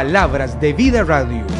Palabras de Vida Radio.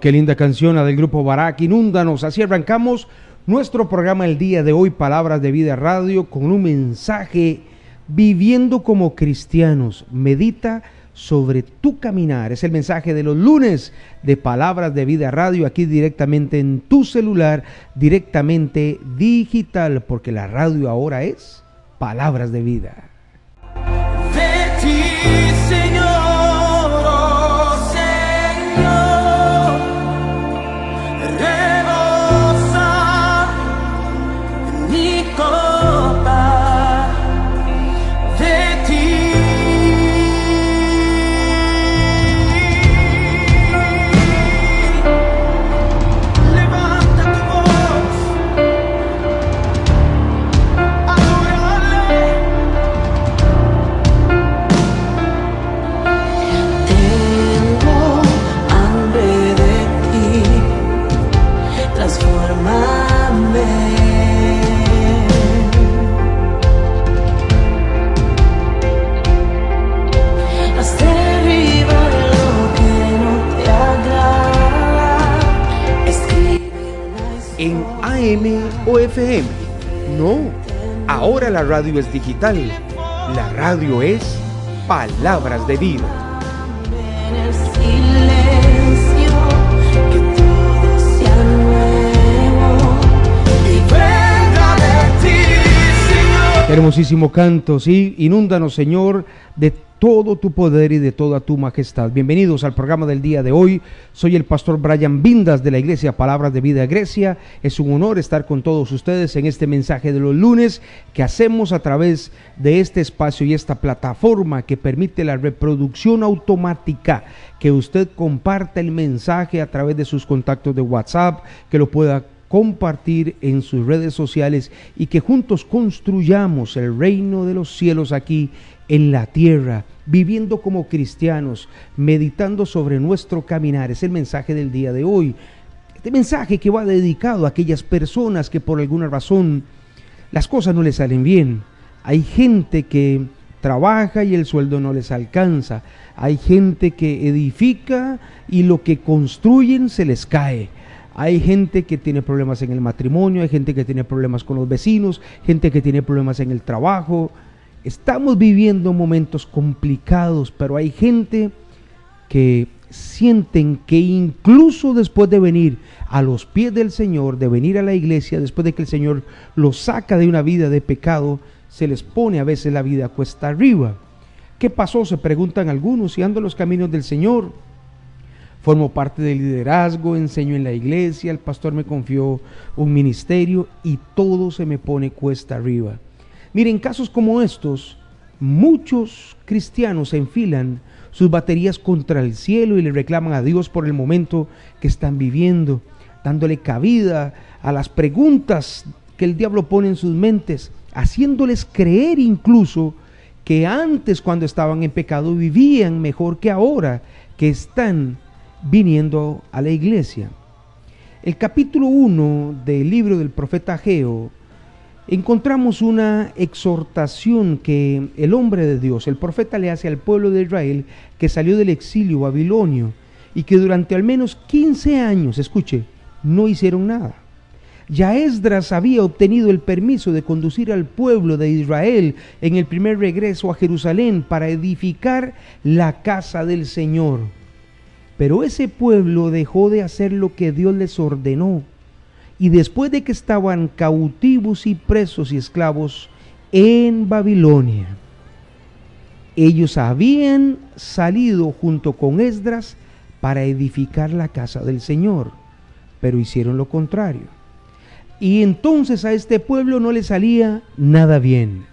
Qué linda canción la del grupo Barak. Inúndanos. Así arrancamos nuestro programa el día de hoy, Palabras de Vida Radio, con un mensaje viviendo como cristianos. Medita sobre tu caminar. Es el mensaje de los lunes de Palabras de Vida Radio, aquí directamente en tu celular, directamente digital, porque la radio ahora es Palabras de Vida. No, ahora la radio es digital. La radio es palabras de vida. Hermosísimo canto, sí, inúndanos Señor de todo tu poder y de toda tu majestad. Bienvenidos al programa del día de hoy. Soy el pastor Brian Vindas de la Iglesia Palabras de Vida Grecia. Es un honor estar con todos ustedes en este mensaje de los lunes que hacemos a través de este espacio y esta plataforma que permite la reproducción automática, que usted comparta el mensaje a través de sus contactos de WhatsApp, que lo pueda compartir en sus redes sociales y que juntos construyamos el reino de los cielos aquí en la tierra, viviendo como cristianos, meditando sobre nuestro caminar. Es el mensaje del día de hoy. Este mensaje que va dedicado a aquellas personas que por alguna razón las cosas no les salen bien. Hay gente que trabaja y el sueldo no les alcanza. Hay gente que edifica y lo que construyen se les cae. Hay gente que tiene problemas en el matrimonio, hay gente que tiene problemas con los vecinos, gente que tiene problemas en el trabajo, Estamos viviendo momentos complicados, pero hay gente que sienten que incluso después de venir a los pies del Señor, de venir a la iglesia, después de que el Señor los saca de una vida de pecado, se les pone a veces la vida cuesta arriba. ¿Qué pasó? Se preguntan algunos y los caminos del Señor. Formo parte del liderazgo, enseño en la iglesia, el pastor me confió un ministerio y todo se me pone cuesta arriba. Miren, casos como estos, muchos cristianos enfilan sus baterías contra el cielo y le reclaman a Dios por el momento que están viviendo, dándole cabida a las preguntas que el diablo pone en sus mentes, haciéndoles creer incluso que antes cuando estaban en pecado vivían mejor que ahora que están viniendo a la iglesia. El capítulo 1 del libro del profeta Ageo encontramos una exhortación que el hombre de Dios, el profeta, le hace al pueblo de Israel que salió del exilio babilonio y que durante al menos 15 años, escuche, no hicieron nada. Ya Esdras había obtenido el permiso de conducir al pueblo de Israel en el primer regreso a Jerusalén para edificar la casa del Señor. Pero ese pueblo dejó de hacer lo que Dios les ordenó y después de que estaban cautivos y presos y esclavos en Babilonia, ellos habían salido junto con Esdras para edificar la casa del Señor, pero hicieron lo contrario. Y entonces a este pueblo no le salía nada bien.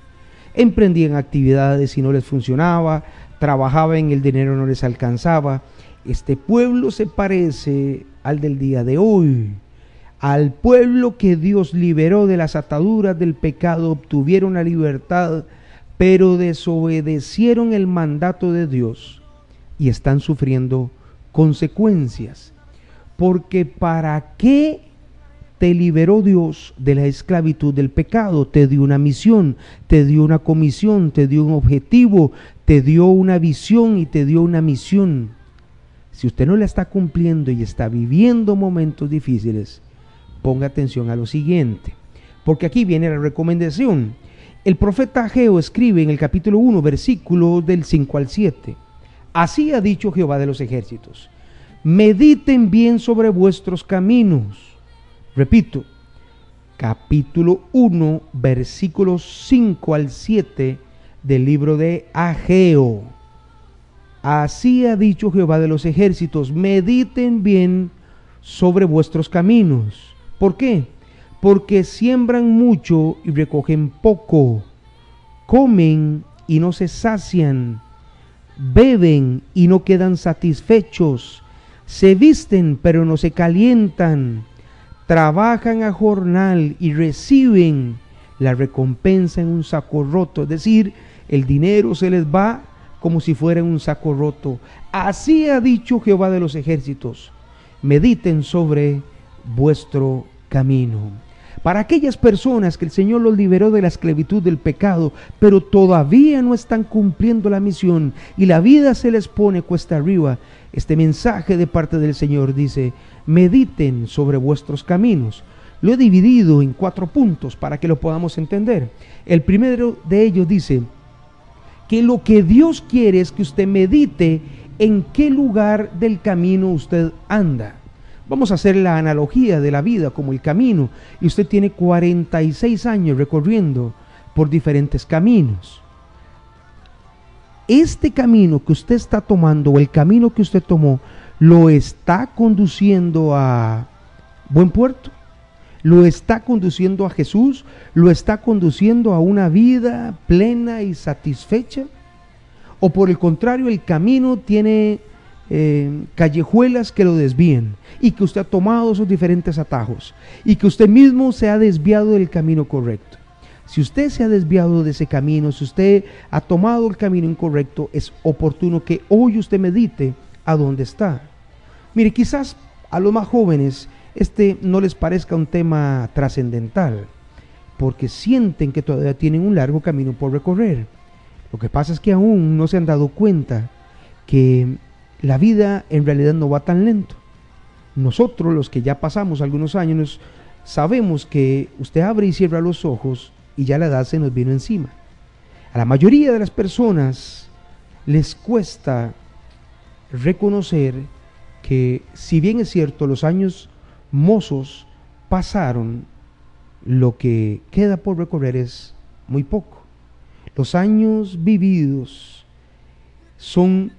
emprendían actividades y no les funcionaba, trabajaban el dinero no les alcanzaba. Este pueblo se parece al del día de hoy. Al pueblo que Dios liberó de las ataduras del pecado, obtuvieron la libertad, pero desobedecieron el mandato de Dios y están sufriendo consecuencias. Porque ¿para qué te liberó Dios de la esclavitud del pecado? Te dio una misión, te dio una comisión, te dio un objetivo, te dio una visión y te dio una misión. Si usted no la está cumpliendo y está viviendo momentos difíciles, ponga atención a lo siguiente. Porque aquí viene la recomendación. El profeta Ageo escribe en el capítulo 1, versículo del 5 al 7. Así ha dicho Jehová de los ejércitos. Mediten bien sobre vuestros caminos. Repito, capítulo 1, versículos 5 al 7 del libro de Ageo. Así ha dicho Jehová de los ejércitos, mediten bien sobre vuestros caminos. ¿Por qué? Porque siembran mucho y recogen poco, comen y no se sacian beben y no quedan satisfechos, se visten pero no se calientan, trabajan a jornal y reciben la recompensa en un saco roto, es decir, el dinero se les va como si fuera un saco roto. Así ha dicho Jehová de los ejércitos, mediten sobre vuestro camino para aquellas personas que el Señor los liberó de la esclavitud del pecado, pero todavía no están cumpliendo la misión y la vida se les pone cuesta arriba. Este mensaje de parte del Señor dice, mediten sobre vuestros caminos. Lo he dividido en cuatro puntos para que lo podamos entender. El primero de ellos dice que lo que Dios quiere es que usted medite en qué lugar del camino usted anda. Vamos a hacer la analogía de la vida como el camino. Y usted tiene 46 años recorriendo por diferentes caminos. Este camino que usted está tomando o el camino que usted tomó, ¿lo está conduciendo a buen puerto? ¿Lo está conduciendo a Jesús? ¿Lo está conduciendo a una vida plena y satisfecha? ¿O por el contrario, el camino tiene eh, callejuelas que lo desvíen y que usted ha tomado esos diferentes atajos y que usted mismo se ha desviado del camino correcto. Si usted se ha desviado de ese camino, si usted ha tomado el camino incorrecto, es oportuno que hoy usted medite a dónde está. Mire, quizás a los más jóvenes este no les parezca un tema trascendental, porque sienten que todavía tienen un largo camino por recorrer. Lo que pasa es que aún no se han dado cuenta que la vida en realidad no va tan lento. Nosotros, los que ya pasamos algunos años, sabemos que usted abre y cierra los ojos y ya la edad se nos vino encima. A la mayoría de las personas les cuesta reconocer que si bien es cierto los años mozos pasaron, lo que queda por recorrer es muy poco. Los años vividos son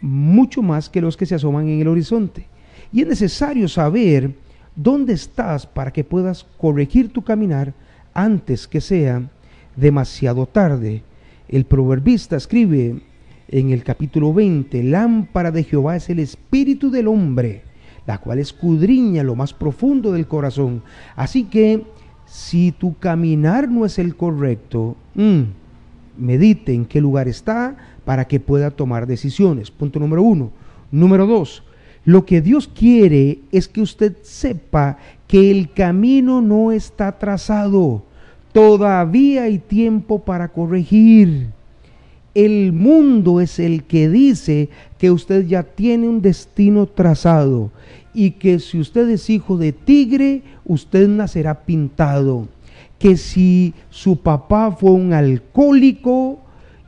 mucho más que los que se asoman en el horizonte. Y es necesario saber dónde estás para que puedas corregir tu caminar antes que sea demasiado tarde. El proverbista escribe en el capítulo 20, lámpara de Jehová es el espíritu del hombre, la cual escudriña lo más profundo del corazón. Así que si tu caminar no es el correcto, mm, medite en qué lugar está para que pueda tomar decisiones. Punto número uno. Número dos, lo que Dios quiere es que usted sepa que el camino no está trazado. Todavía hay tiempo para corregir. El mundo es el que dice que usted ya tiene un destino trazado y que si usted es hijo de tigre, usted nacerá pintado que si su papá fue un alcohólico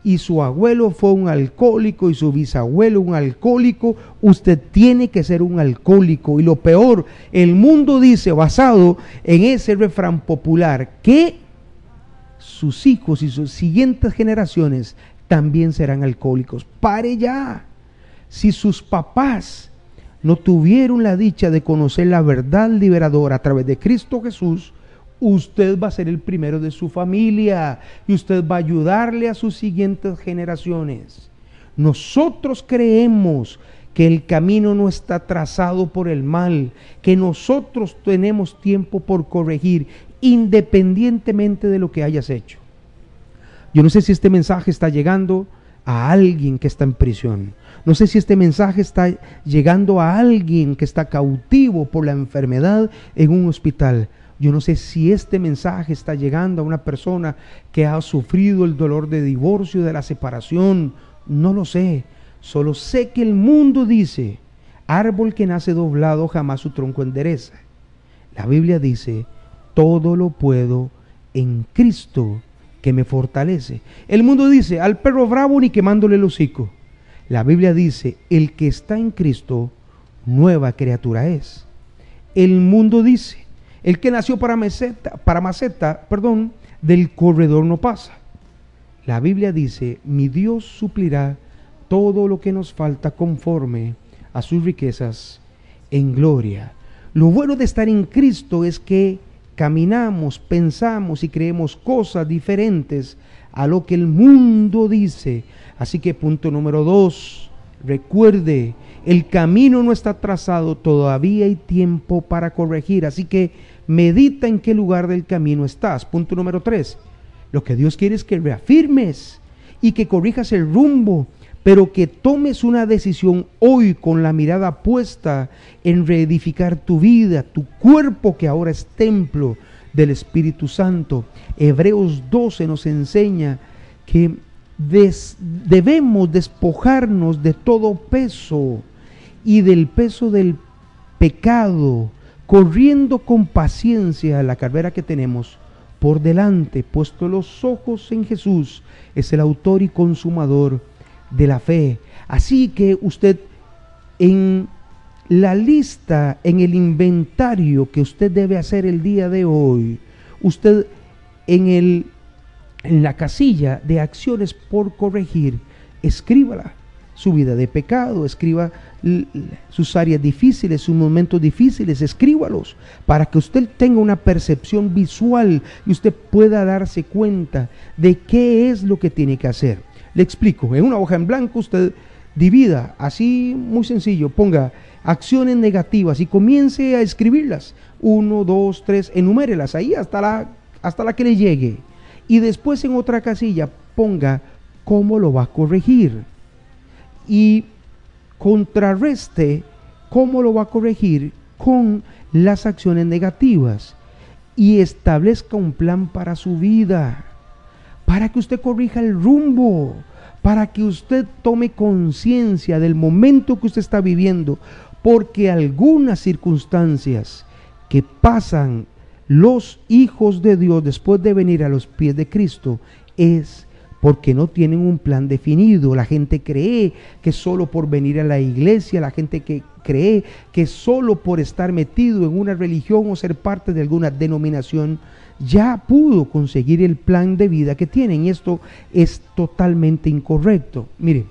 y su abuelo fue un alcohólico y su bisabuelo un alcohólico, usted tiene que ser un alcohólico. Y lo peor, el mundo dice, basado en ese refrán popular, que sus hijos y sus siguientes generaciones también serán alcohólicos. Pare ya. Si sus papás no tuvieron la dicha de conocer la verdad liberadora a través de Cristo Jesús, usted va a ser el primero de su familia y usted va a ayudarle a sus siguientes generaciones. Nosotros creemos que el camino no está trazado por el mal, que nosotros tenemos tiempo por corregir independientemente de lo que hayas hecho. Yo no sé si este mensaje está llegando a alguien que está en prisión. No sé si este mensaje está llegando a alguien que está cautivo por la enfermedad en un hospital. Yo no sé si este mensaje está llegando a una persona que ha sufrido el dolor de divorcio, de la separación. No lo sé. Solo sé que el mundo dice, árbol que nace doblado jamás su tronco endereza. La Biblia dice, todo lo puedo en Cristo que me fortalece. El mundo dice, al perro bravo ni quemándole el hocico. La Biblia dice, el que está en Cristo, nueva criatura es. El mundo dice, el que nació para maceta, para maceta, perdón, del corredor no pasa. La Biblia dice, mi Dios suplirá todo lo que nos falta conforme a sus riquezas en gloria. Lo bueno de estar en Cristo es que caminamos, pensamos y creemos cosas diferentes a lo que el mundo dice. Así que punto número dos, recuerde, el camino no está trazado, todavía hay tiempo para corregir. Así que medita en qué lugar del camino estás. Punto número tres, lo que Dios quiere es que reafirmes y que corrijas el rumbo pero que tomes una decisión hoy con la mirada puesta en reedificar tu vida, tu cuerpo que ahora es templo del Espíritu Santo. Hebreos 12 nos enseña que debemos despojarnos de todo peso y del peso del pecado, corriendo con paciencia la carrera que tenemos por delante, puesto los ojos en Jesús, es el autor y consumador de la fe. Así que usted en la lista, en el inventario que usted debe hacer el día de hoy, usted en, el, en la casilla de acciones por corregir, escríbala. Su vida de pecado, escriba sus áreas difíciles, sus momentos difíciles, escríbalos para que usted tenga una percepción visual y usted pueda darse cuenta de qué es lo que tiene que hacer. Le explico, en una hoja en blanco usted divida, así muy sencillo, ponga acciones negativas y comience a escribirlas. Uno, dos, tres, enumérelas ahí hasta la, hasta la que le llegue. Y después en otra casilla ponga cómo lo va a corregir. Y contrarreste cómo lo va a corregir con las acciones negativas. Y establezca un plan para su vida para que usted corrija el rumbo, para que usted tome conciencia del momento que usted está viviendo, porque algunas circunstancias que pasan los hijos de Dios después de venir a los pies de Cristo es porque no tienen un plan definido. La gente cree que solo por venir a la iglesia, la gente que cree que solo por estar metido en una religión o ser parte de alguna denominación, ya pudo conseguir el plan de vida que tienen. Y esto es totalmente incorrecto. Mire,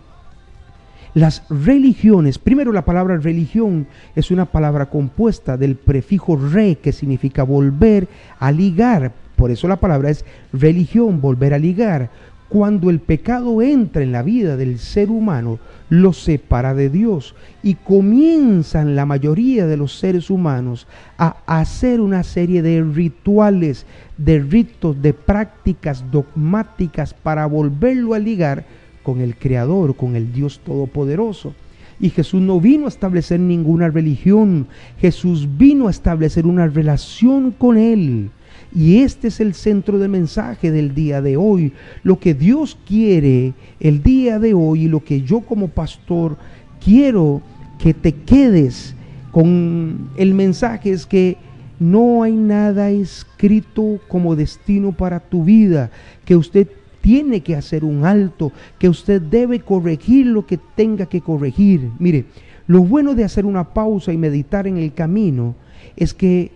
las religiones, primero la palabra religión es una palabra compuesta del prefijo re, que significa volver a ligar. Por eso la palabra es religión, volver a ligar. Cuando el pecado entra en la vida del ser humano, lo separa de Dios y comienzan la mayoría de los seres humanos a hacer una serie de rituales, de ritos, de prácticas dogmáticas para volverlo a ligar con el Creador, con el Dios Todopoderoso. Y Jesús no vino a establecer ninguna religión, Jesús vino a establecer una relación con Él. Y este es el centro del mensaje del día de hoy. Lo que Dios quiere el día de hoy y lo que yo como pastor quiero que te quedes con el mensaje es que no hay nada escrito como destino para tu vida, que usted tiene que hacer un alto, que usted debe corregir lo que tenga que corregir. Mire, lo bueno de hacer una pausa y meditar en el camino es que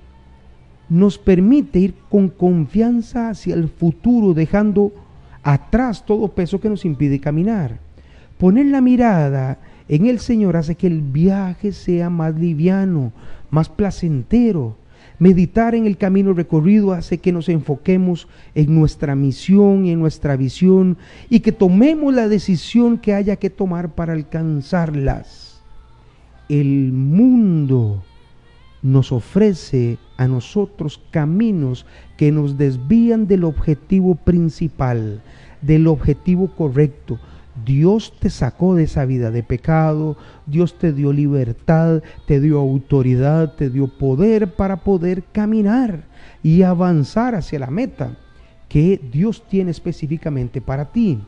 nos permite ir con confianza hacia el futuro, dejando atrás todo peso que nos impide caminar. Poner la mirada en el Señor hace que el viaje sea más liviano, más placentero. Meditar en el camino recorrido hace que nos enfoquemos en nuestra misión y en nuestra visión y que tomemos la decisión que haya que tomar para alcanzarlas. El mundo nos ofrece a nosotros caminos que nos desvían del objetivo principal, del objetivo correcto. Dios te sacó de esa vida de pecado, Dios te dio libertad, te dio autoridad, te dio poder para poder caminar y avanzar hacia la meta que Dios tiene específicamente para ti.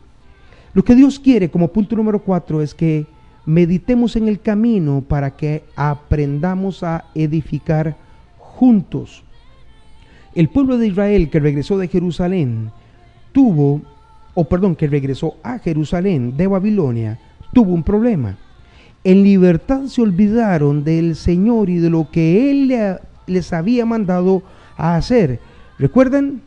Lo que Dios quiere como punto número cuatro es que meditemos en el camino para que aprendamos a edificar juntos. El pueblo de Israel que regresó de Jerusalén tuvo, o perdón, que regresó a Jerusalén de Babilonia, tuvo un problema. En libertad se olvidaron del Señor y de lo que Él les había mandado a hacer. ¿Recuerdan?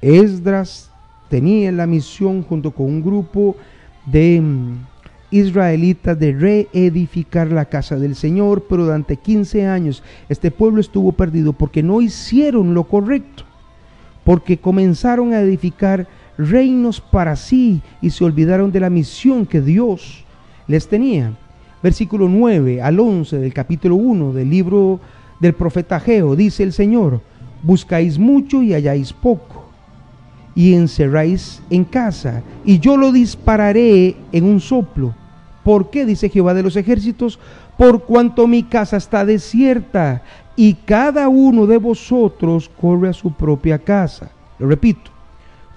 Esdras tenía la misión junto con un grupo de mm, israelitas de reedificar la casa del Señor, pero durante 15 años este pueblo estuvo perdido porque no hicieron lo correcto, porque comenzaron a edificar reinos para sí y se olvidaron de la misión que Dios les tenía. Versículo 9 al 11 del capítulo 1 del libro del profeta Geo, dice el Señor, buscáis mucho y halláis poco, y encerráis en casa, y yo lo dispararé en un soplo ¿Por qué? Dice Jehová de los ejércitos, por cuanto mi casa está desierta y cada uno de vosotros corre a su propia casa. Lo repito.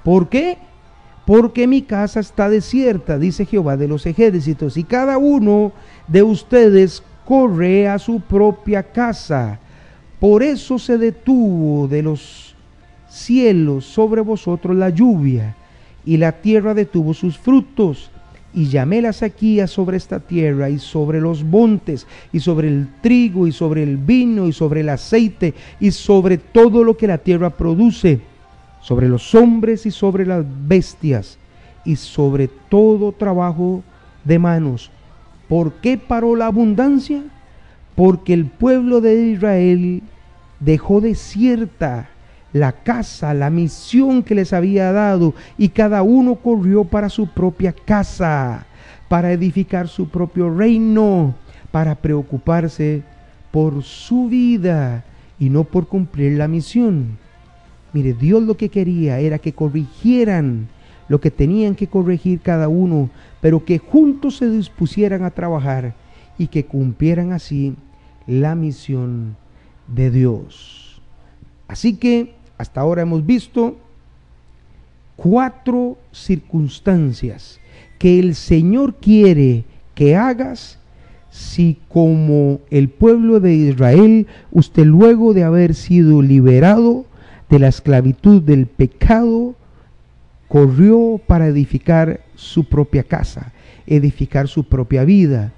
¿Por qué? Porque mi casa está desierta, dice Jehová de los ejércitos, y cada uno de ustedes corre a su propia casa. Por eso se detuvo de los cielos sobre vosotros la lluvia, y la tierra detuvo sus frutos y llamé la sequía sobre esta tierra y sobre los montes y sobre el trigo y sobre el vino y sobre el aceite y sobre todo lo que la tierra produce, sobre los hombres y sobre las bestias y sobre todo trabajo de manos. ¿Por qué paró la abundancia? Porque el pueblo de Israel dejó desierta la casa, la misión que les había dado, y cada uno corrió para su propia casa, para edificar su propio reino, para preocuparse por su vida y no por cumplir la misión. Mire, Dios lo que quería era que corrigieran lo que tenían que corregir cada uno, pero que juntos se dispusieran a trabajar y que cumplieran así la misión de Dios. Así que hasta ahora hemos visto cuatro circunstancias que el Señor quiere que hagas si como el pueblo de Israel, usted luego de haber sido liberado de la esclavitud del pecado, corrió para edificar su propia casa, edificar su propia vida.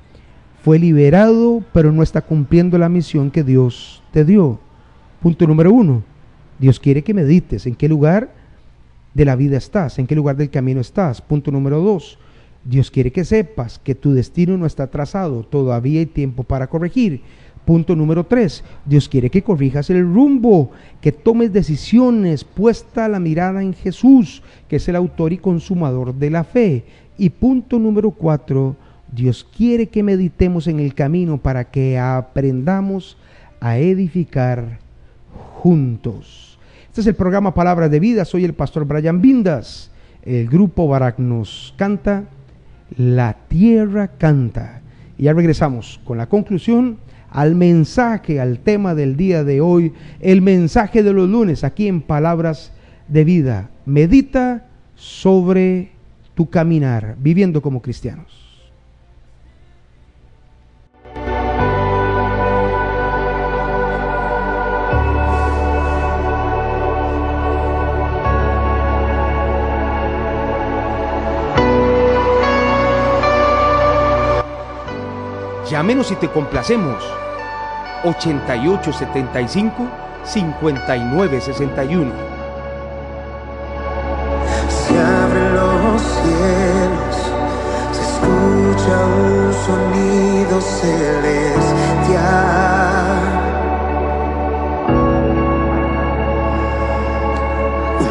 Fue liberado, pero no está cumpliendo la misión que Dios te dio. Punto número uno. Dios quiere que medites en qué lugar de la vida estás, en qué lugar del camino estás. Punto número dos. Dios quiere que sepas que tu destino no está trazado, todavía hay tiempo para corregir. Punto número tres, Dios quiere que corrijas el rumbo, que tomes decisiones, puesta la mirada en Jesús, que es el autor y consumador de la fe. Y punto número cuatro, Dios quiere que meditemos en el camino para que aprendamos a edificar juntos. Este es el programa Palabras de Vida. Soy el pastor Brian Vindas. El grupo Barak nos canta La tierra canta. Y ya regresamos con la conclusión al mensaje, al tema del día de hoy, el mensaje de los lunes aquí en Palabras de Vida. Medita sobre tu caminar, viviendo como cristianos. Llámenos y te complacemos. 8875 5961. Se abren los cielos, se escucha un sonido celestial.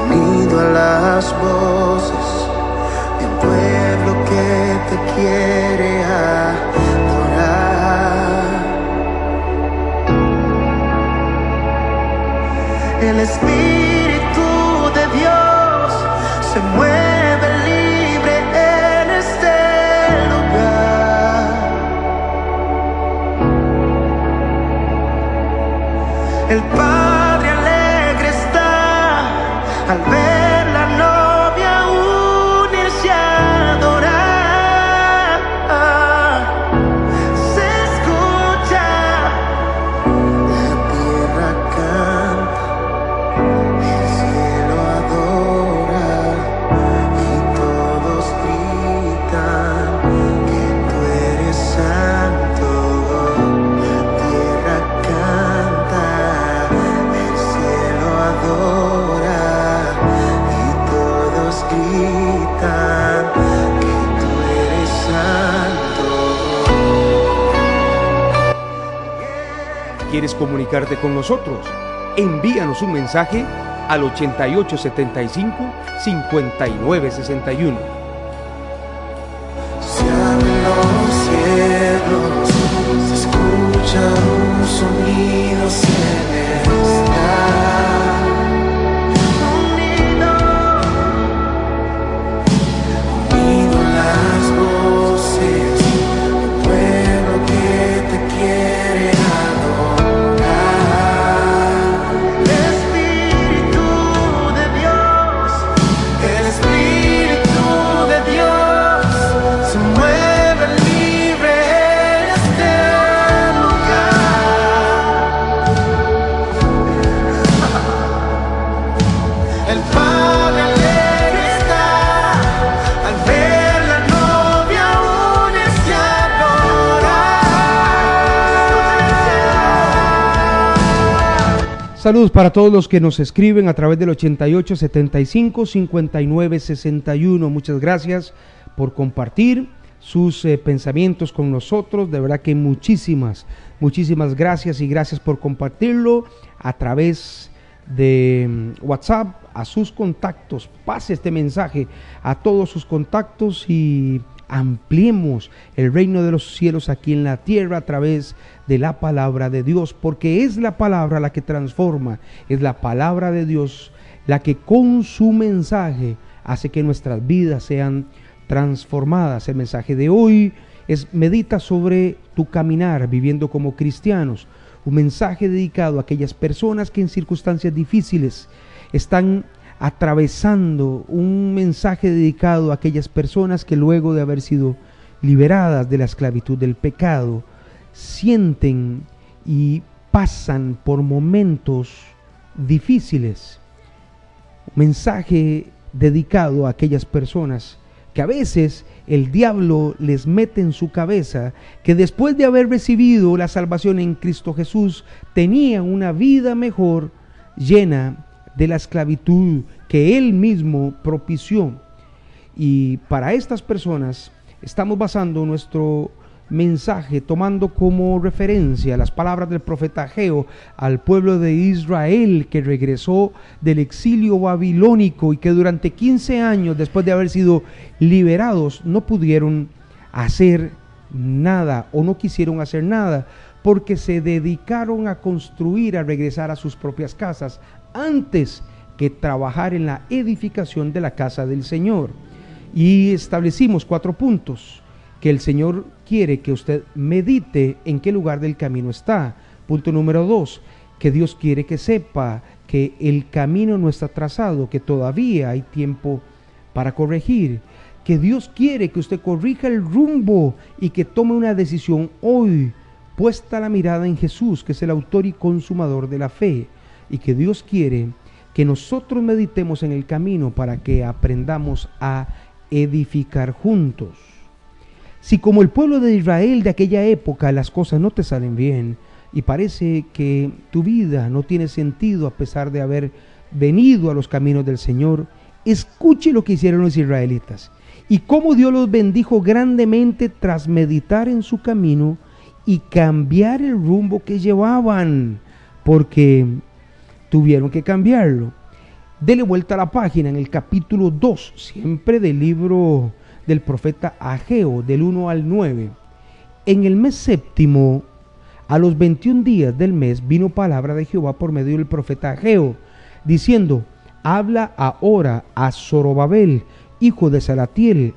Unido a las voces quieres comunicarte con nosotros, envíanos un mensaje al 8875 5961 Saludos para todos los que nos escriben a través del 8875-5961. Muchas gracias por compartir sus eh, pensamientos con nosotros. De verdad que muchísimas, muchísimas gracias y gracias por compartirlo a través de mm, WhatsApp a sus contactos. Pase este mensaje a todos sus contactos y ampliemos el reino de los cielos aquí en la tierra a través de la palabra de Dios, porque es la palabra la que transforma, es la palabra de Dios la que con su mensaje hace que nuestras vidas sean transformadas. El mensaje de hoy es medita sobre tu caminar viviendo como cristianos, un mensaje dedicado a aquellas personas que en circunstancias difíciles están atravesando, un mensaje dedicado a aquellas personas que luego de haber sido liberadas de la esclavitud del pecado, sienten y pasan por momentos difíciles. Un mensaje dedicado a aquellas personas que a veces el diablo les mete en su cabeza que después de haber recibido la salvación en Cristo Jesús tenían una vida mejor llena de la esclavitud que él mismo propició. Y para estas personas estamos basando nuestro mensaje tomando como referencia las palabras del profeta Ageo al pueblo de Israel que regresó del exilio babilónico y que durante 15 años después de haber sido liberados no pudieron hacer nada o no quisieron hacer nada porque se dedicaron a construir, a regresar a sus propias casas antes que trabajar en la edificación de la casa del Señor. Y establecimos cuatro puntos que el Señor quiere que usted medite en qué lugar del camino está. Punto número dos, que Dios quiere que sepa que el camino no está trazado, que todavía hay tiempo para corregir, que Dios quiere que usted corrija el rumbo y que tome una decisión hoy, puesta la mirada en Jesús, que es el autor y consumador de la fe, y que Dios quiere que nosotros meditemos en el camino para que aprendamos a edificar juntos. Si como el pueblo de Israel de aquella época las cosas no te salen bien y parece que tu vida no tiene sentido a pesar de haber venido a los caminos del Señor, escuche lo que hicieron los israelitas y cómo Dios los bendijo grandemente tras meditar en su camino y cambiar el rumbo que llevaban, porque tuvieron que cambiarlo. Dele vuelta a la página en el capítulo 2, siempre del libro del profeta Ageo, del 1 al 9. En el mes séptimo, a los 21 días del mes, vino palabra de Jehová por medio del profeta Ageo, diciendo, habla ahora a Zorobabel, hijo de Salatiel,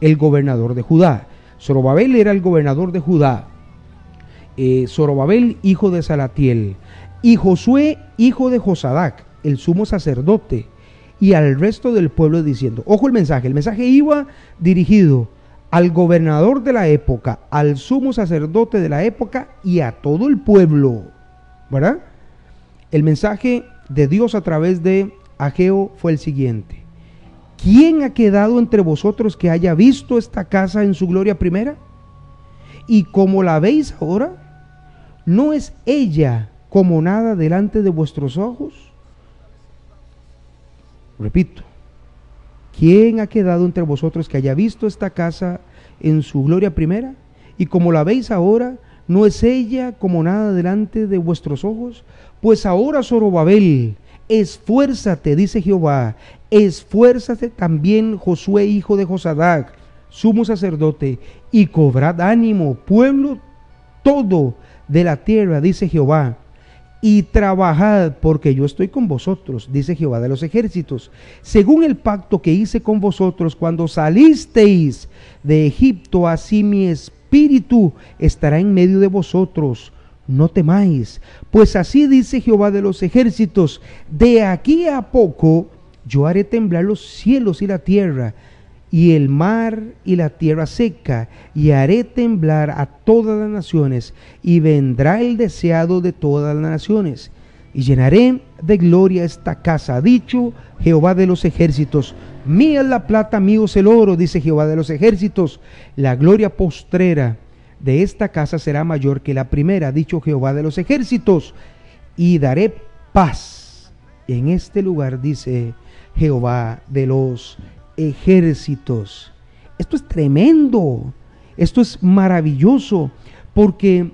el gobernador de Judá. Zorobabel era el gobernador de Judá. Eh, Zorobabel, hijo de Salatiel. Y Josué, hijo de Josadac, el sumo sacerdote. Y al resto del pueblo diciendo, ojo el mensaje, el mensaje iba dirigido al gobernador de la época, al sumo sacerdote de la época y a todo el pueblo. ¿Verdad? El mensaje de Dios a través de Ageo fue el siguiente. ¿Quién ha quedado entre vosotros que haya visto esta casa en su gloria primera? Y como la veis ahora, ¿no es ella como nada delante de vuestros ojos? Repito, ¿quién ha quedado entre vosotros que haya visto esta casa en su gloria primera? Y como la veis ahora, ¿no es ella como nada delante de vuestros ojos? Pues ahora, Zorobabel, esfuérzate, dice Jehová, esfuérzate también Josué, hijo de Josadac, sumo sacerdote, y cobrad ánimo, pueblo todo de la tierra, dice Jehová, y trabajad porque yo estoy con vosotros, dice Jehová de los ejércitos, según el pacto que hice con vosotros cuando salisteis de Egipto, así mi espíritu estará en medio de vosotros. No temáis, pues así dice Jehová de los ejércitos, de aquí a poco yo haré temblar los cielos y la tierra, y el mar y la tierra seca, y haré temblar a todas las naciones, y vendrá el deseado de todas las naciones, y llenaré de gloria esta casa, dicho Jehová de los ejércitos. Mía es la plata, mío es el oro, dice Jehová de los ejércitos, la gloria postrera de esta casa será mayor que la primera, dicho Jehová de los ejércitos, y daré paz. En este lugar dice Jehová de los ejércitos. Esto es tremendo, esto es maravilloso, porque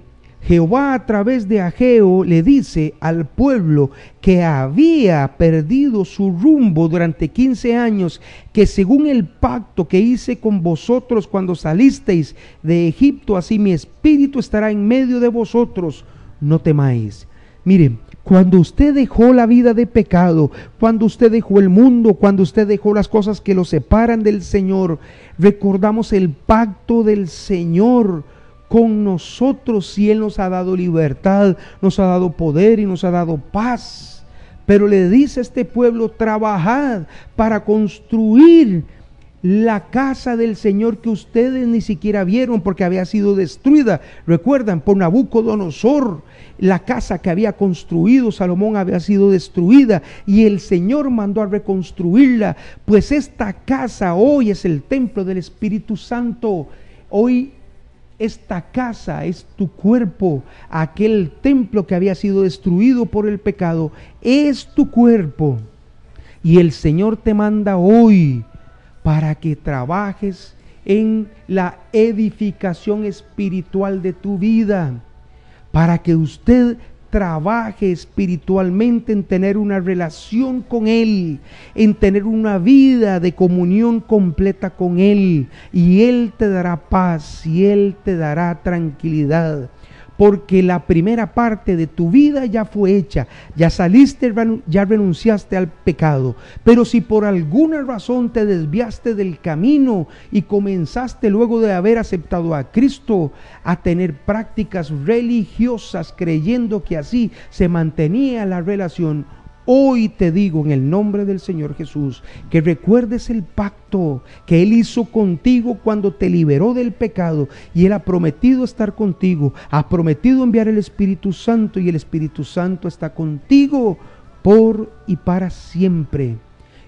Jehová a través de Ageo le dice al pueblo que había perdido su rumbo durante 15 años, que según el pacto que hice con vosotros cuando salisteis de Egipto, así mi espíritu estará en medio de vosotros, no temáis. Miren, cuando usted dejó la vida de pecado, cuando usted dejó el mundo, cuando usted dejó las cosas que lo separan del Señor, recordamos el pacto del Señor con nosotros si Él nos ha dado libertad, nos ha dado poder y nos ha dado paz. Pero le dice a este pueblo, trabajad para construir la casa del Señor que ustedes ni siquiera vieron porque había sido destruida. Recuerdan, por Nabucodonosor, la casa que había construido Salomón había sido destruida y el Señor mandó a reconstruirla. Pues esta casa hoy es el templo del Espíritu Santo. Hoy esta casa es tu cuerpo, aquel templo que había sido destruido por el pecado, es tu cuerpo. Y el Señor te manda hoy para que trabajes en la edificación espiritual de tu vida, para que usted trabaje espiritualmente en tener una relación con Él, en tener una vida de comunión completa con Él. Y Él te dará paz y Él te dará tranquilidad porque la primera parte de tu vida ya fue hecha, ya saliste, ya renunciaste al pecado. Pero si por alguna razón te desviaste del camino y comenzaste luego de haber aceptado a Cristo a tener prácticas religiosas creyendo que así se mantenía la relación, Hoy te digo en el nombre del Señor Jesús que recuerdes el pacto que Él hizo contigo cuando te liberó del pecado y Él ha prometido estar contigo, ha prometido enviar el Espíritu Santo y el Espíritu Santo está contigo por y para siempre.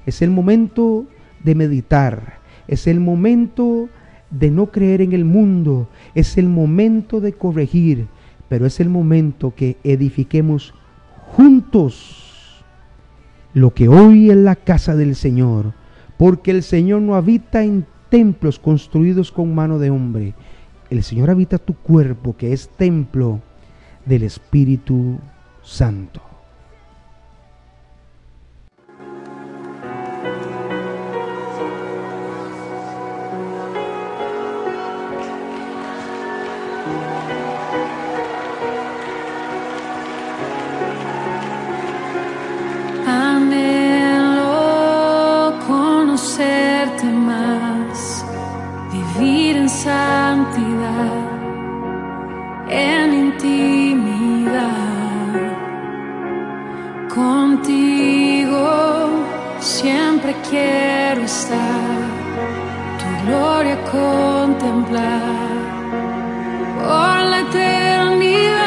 Es el momento de meditar, es el momento de no creer en el mundo, es el momento de corregir, pero es el momento que edifiquemos juntos lo que hoy es la casa del Señor, porque el Señor no habita en templos construidos con mano de hombre. El Señor habita tu cuerpo, que es templo del Espíritu Santo. Estar, tu gloria contemplar por la eternidad.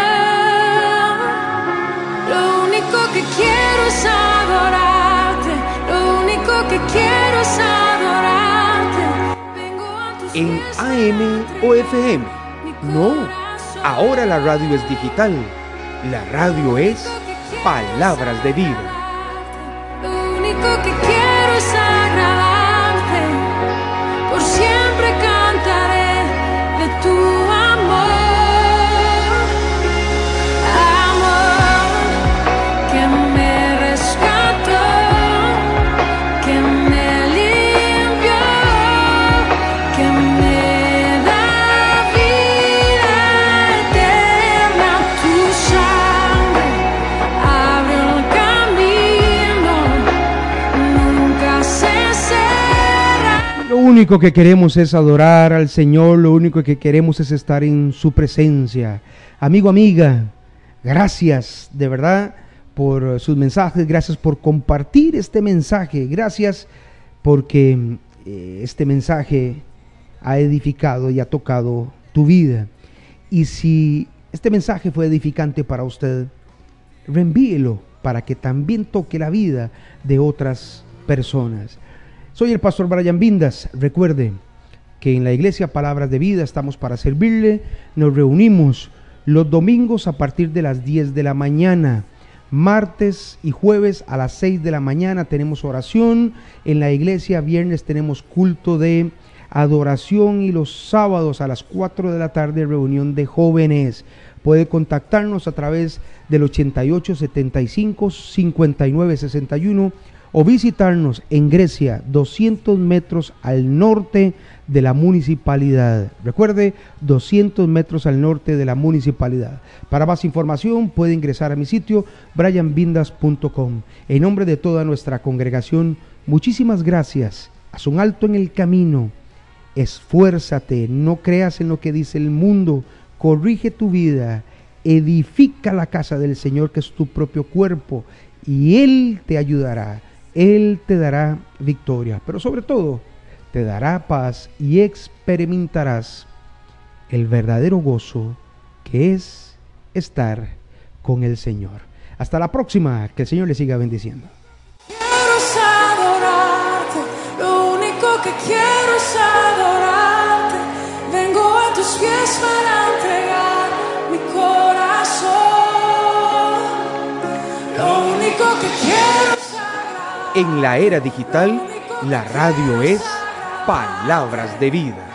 Lo único que quiero es adorarte, lo único que quiero es adorarte. Vengo a tus en AM o FM. No, ahora la radio es digital. La radio es palabras de vida. Único que queremos es adorar al Señor, lo único que queremos es estar en su presencia. Amigo, amiga, gracias de verdad por sus mensajes, gracias por compartir este mensaje, gracias porque eh, este mensaje ha edificado y ha tocado tu vida. Y si este mensaje fue edificante para usted, reenvíelo para que también toque la vida de otras personas. Soy el pastor Brian Vindas. Recuerde que en la iglesia Palabras de Vida estamos para servirle. Nos reunimos los domingos a partir de las 10 de la mañana. Martes y jueves a las 6 de la mañana tenemos oración. En la iglesia viernes tenemos culto de adoración y los sábados a las 4 de la tarde reunión de jóvenes. Puede contactarnos a través del 88 75 59 61 o visitarnos en Grecia, 200 metros al norte de la municipalidad. Recuerde, 200 metros al norte de la municipalidad. Para más información puede ingresar a mi sitio brianvindas.com. En nombre de toda nuestra congregación, muchísimas gracias. Haz un alto en el camino. Esfuérzate, no creas en lo que dice el mundo, corrige tu vida, edifica la casa del Señor que es tu propio cuerpo y Él te ayudará, Él te dará victoria, pero sobre todo te dará paz y experimentarás el verdadero gozo que es estar con el Señor. Hasta la próxima, que el Señor le siga bendiciendo. Quiero adorarte, lo único que quiero En la era digital, la radio es palabras de vida.